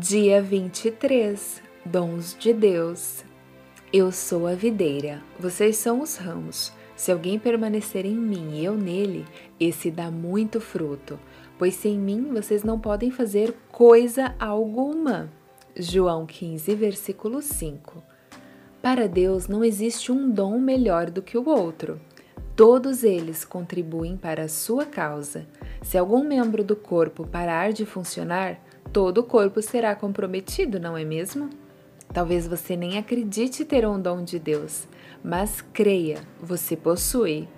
Dia 23 Dons de Deus. Eu sou a videira, vocês são os ramos. Se alguém permanecer em mim e eu nele, esse dá muito fruto, pois sem mim vocês não podem fazer coisa alguma. João 15, versículo 5. Para Deus não existe um dom melhor do que o outro. Todos eles contribuem para a sua causa. Se algum membro do corpo parar de funcionar, todo o corpo será comprometido, não é mesmo? Talvez você nem acredite ter um dom de Deus, mas creia, você possui.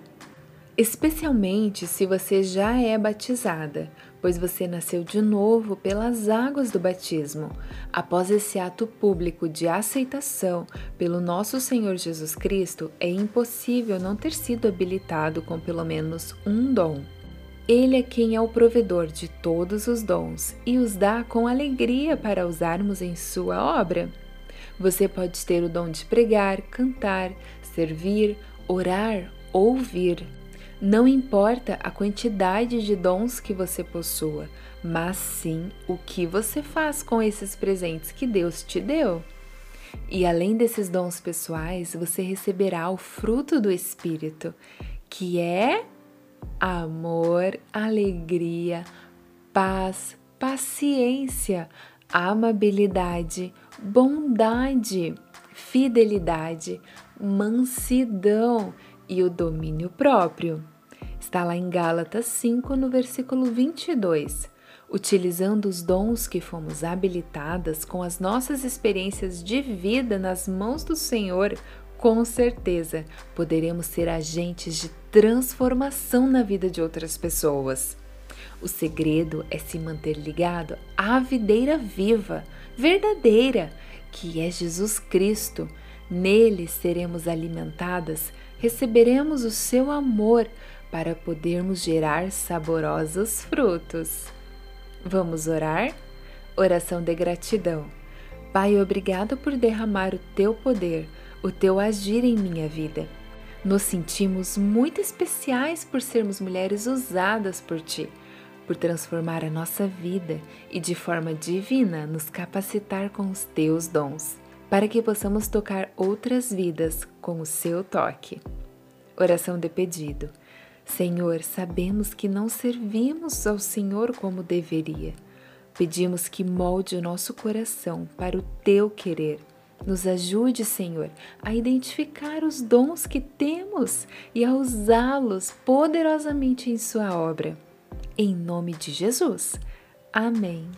Especialmente se você já é batizada, pois você nasceu de novo pelas águas do batismo. Após esse ato público de aceitação pelo nosso Senhor Jesus Cristo, é impossível não ter sido habilitado com pelo menos um dom. Ele é quem é o provedor de todos os dons e os dá com alegria para usarmos em sua obra. Você pode ter o dom de pregar, cantar, servir, orar, ouvir. Não importa a quantidade de dons que você possua, mas sim o que você faz com esses presentes que Deus te deu. E além desses dons pessoais, você receberá o fruto do Espírito, que é amor, alegria, paz, paciência, amabilidade, bondade, fidelidade, mansidão e o domínio próprio. Está lá em Gálatas 5, no versículo 22. Utilizando os dons que fomos habilitadas com as nossas experiências de vida nas mãos do Senhor, com certeza poderemos ser agentes de transformação na vida de outras pessoas. O segredo é se manter ligado à videira viva, verdadeira, que é Jesus Cristo. Nele seremos alimentadas, receberemos o seu amor para podermos gerar saborosos frutos. Vamos orar? Oração de gratidão. Pai, obrigado por derramar o teu poder, o teu agir em minha vida. Nos sentimos muito especiais por sermos mulheres usadas por Ti, por transformar a nossa vida e de forma divina nos capacitar com os Teus dons, para que possamos tocar outras vidas com o Seu toque. Oração de pedido. Senhor, sabemos que não servimos ao Senhor como deveria. Pedimos que molde o nosso coração para o Teu querer nos ajude, Senhor, a identificar os dons que temos e a usá-los poderosamente em Sua obra. Em nome de Jesus. Amém.